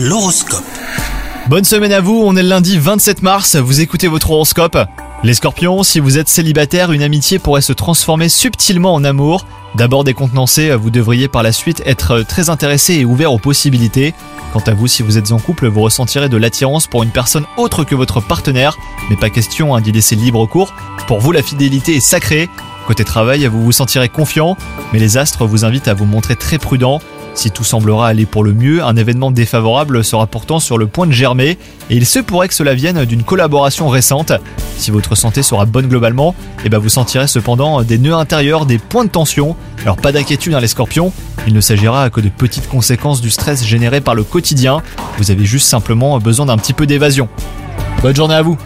L'horoscope. Bonne semaine à vous, on est le lundi 27 mars, vous écoutez votre horoscope. Les scorpions, si vous êtes célibataire, une amitié pourrait se transformer subtilement en amour. D'abord décontenancé, vous devriez par la suite être très intéressé et ouvert aux possibilités. Quant à vous, si vous êtes en couple, vous ressentirez de l'attirance pour une personne autre que votre partenaire, mais pas question hein, d'y laisser libre cours. Pour vous, la fidélité est sacrée. Côté travail, vous vous sentirez confiant, mais les astres vous invitent à vous montrer très prudent. Si tout semblera aller pour le mieux, un événement défavorable sera pourtant sur le point de germer et il se pourrait que cela vienne d'une collaboration récente. Si votre santé sera bonne globalement, eh ben vous sentirez cependant des nœuds intérieurs, des points de tension. Alors pas d'inquiétude hein, les scorpions, il ne s'agira que de petites conséquences du stress généré par le quotidien. Vous avez juste simplement besoin d'un petit peu d'évasion. Bonne journée à vous